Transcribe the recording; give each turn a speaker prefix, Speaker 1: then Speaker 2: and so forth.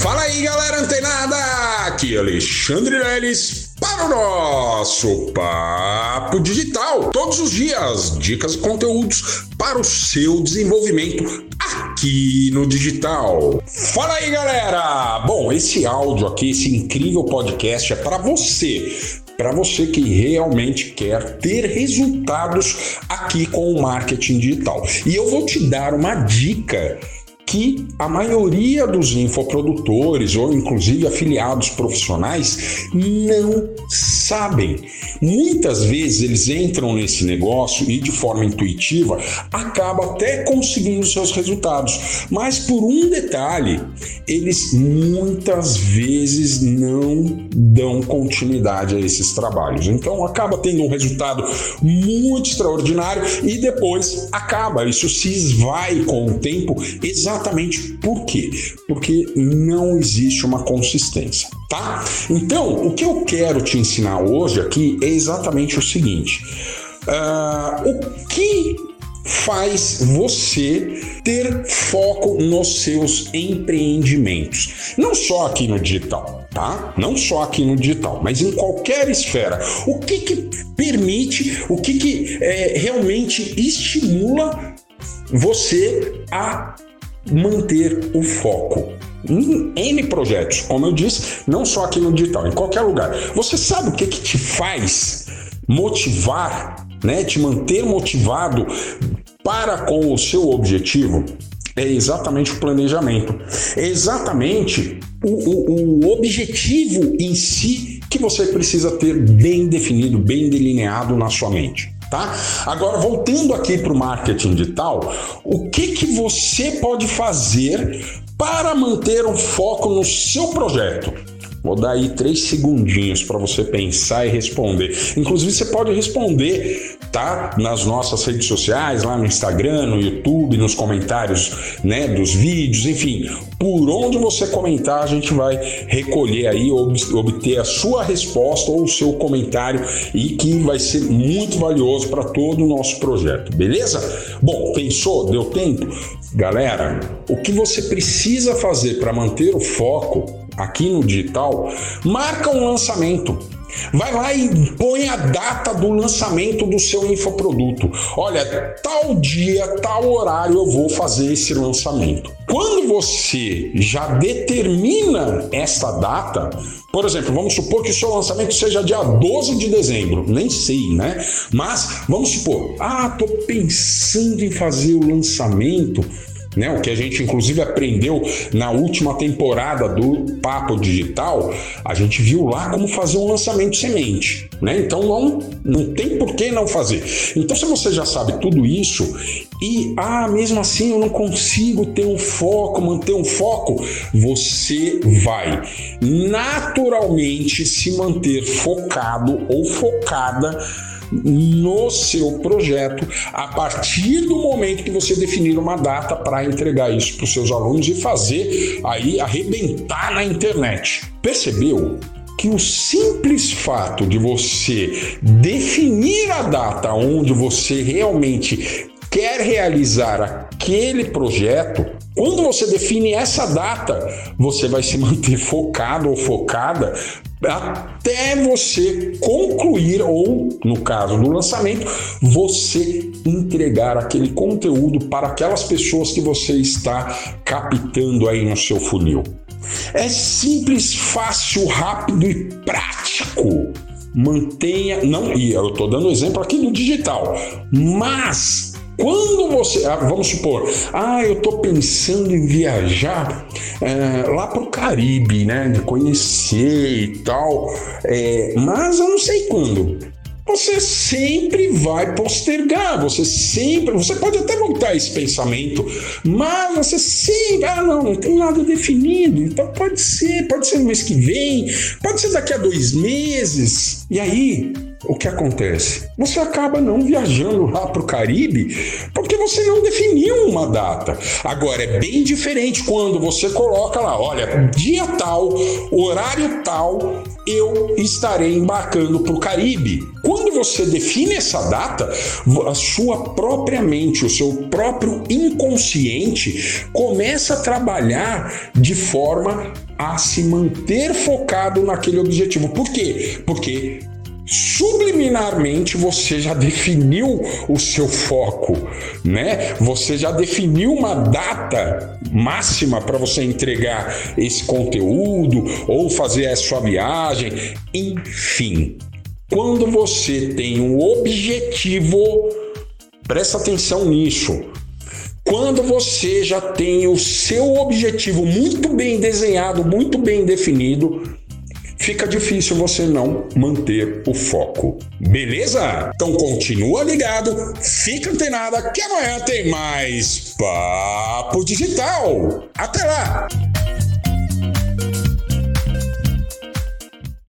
Speaker 1: Fala aí, galera antenada! Aqui é Alexandre Leles para o nosso Papo Digital. Todos os dias, dicas e conteúdos para o seu desenvolvimento aqui no digital. Fala aí, galera! Bom, esse áudio aqui, esse incrível podcast é para você para você que realmente quer ter resultados aqui com o marketing digital. E eu vou te dar uma dica que a maioria dos infoprodutores ou inclusive afiliados profissionais não sabem. Muitas vezes eles entram nesse negócio e de forma intuitiva acaba até conseguindo seus resultados, mas por um detalhe, eles muitas vezes não dão continuidade a esses trabalhos. Então acaba tendo um resultado muito extraordinário e depois acaba, isso se esvai com o tempo exatamente Exatamente por quê? Porque não existe uma consistência, tá? Então, o que eu quero te ensinar hoje aqui é exatamente o seguinte: uh, o que faz você ter foco nos seus empreendimentos. Não só aqui no digital, tá? Não só aqui no digital, mas em qualquer esfera. O que que permite, o que que é, realmente estimula você a manter o foco em N projetos, como eu disse, não só aqui no digital, em qualquer lugar. Você sabe o que, que te faz motivar, né, te manter motivado para com o seu objetivo? É exatamente o planejamento, é exatamente o, o, o objetivo em si que você precisa ter bem definido, bem delineado na sua mente tá? Agora, voltando aqui para o marketing digital, o que, que você pode fazer para manter o foco no seu projeto? Vou dar aí três segundinhos para você pensar e responder. Inclusive, você pode responder, tá? Nas nossas redes sociais, lá no Instagram, no YouTube, nos comentários, né, dos vídeos, enfim, por onde você comentar, a gente vai recolher aí, obter a sua resposta ou o seu comentário e que vai ser muito valioso para todo o nosso projeto, beleza? Bom, pensou? Deu tempo? Galera, o que você precisa fazer para manter o foco aqui no digital, marca um lançamento. Vai lá e põe a data do lançamento do seu infoproduto. Olha, tal dia, tal horário eu vou fazer esse lançamento. Quando você já determina essa data, por exemplo, vamos supor que o seu lançamento seja dia 12 de dezembro, nem sei, né? Mas vamos supor, ah, tô pensando em fazer o lançamento né? O que a gente inclusive aprendeu na última temporada do Papo Digital, a gente viu lá como fazer um lançamento semente, né? Então não, não tem por que não fazer. Então se você já sabe tudo isso e ah, mesmo assim eu não consigo ter um foco, manter um foco, você vai naturalmente se manter focado ou focada no seu projeto a partir do momento que você definir uma data para entregar isso para os seus alunos e fazer aí arrebentar na internet. Percebeu? que o simples fato de você definir a data onde você realmente quer realizar aquele projeto, quando você define essa data, você vai se manter focado ou focada até você concluir, ou no caso do lançamento, você entregar aquele conteúdo para aquelas pessoas que você está captando aí no seu funil. É simples, fácil, rápido e prático. Mantenha, não, e eu estou dando exemplo aqui do digital, mas quando você, ah, vamos supor, ah, eu estou pensando em viajar é, lá para o Caribe, né, de conhecer e tal, é, mas eu não sei quando. Você sempre vai postergar, você sempre, você pode até voltar esse pensamento, mas você sempre, ah, não, não tem nada definido, então pode ser, pode ser no mês que vem, pode ser daqui a dois meses. E aí, o que acontece? Você acaba não viajando lá para o Caribe porque você não definiu uma data. Agora, é bem diferente quando você coloca lá: olha, dia tal, horário tal, eu estarei embarcando para o Caribe. Quando você define essa data, a sua própria mente, o seu próprio inconsciente começa a trabalhar de forma a se manter focado naquele objetivo. Por quê? Porque subliminarmente você já definiu o seu foco, né? Você já definiu uma data máxima para você entregar esse conteúdo ou fazer a sua viagem, enfim. Quando você tem um objetivo, presta atenção nisso. Quando você já tem o seu objetivo muito bem desenhado, muito bem definido, fica difícil você não manter o foco. Beleza? Então continua ligado, fica antenada que amanhã tem mais Papo Digital. Até lá!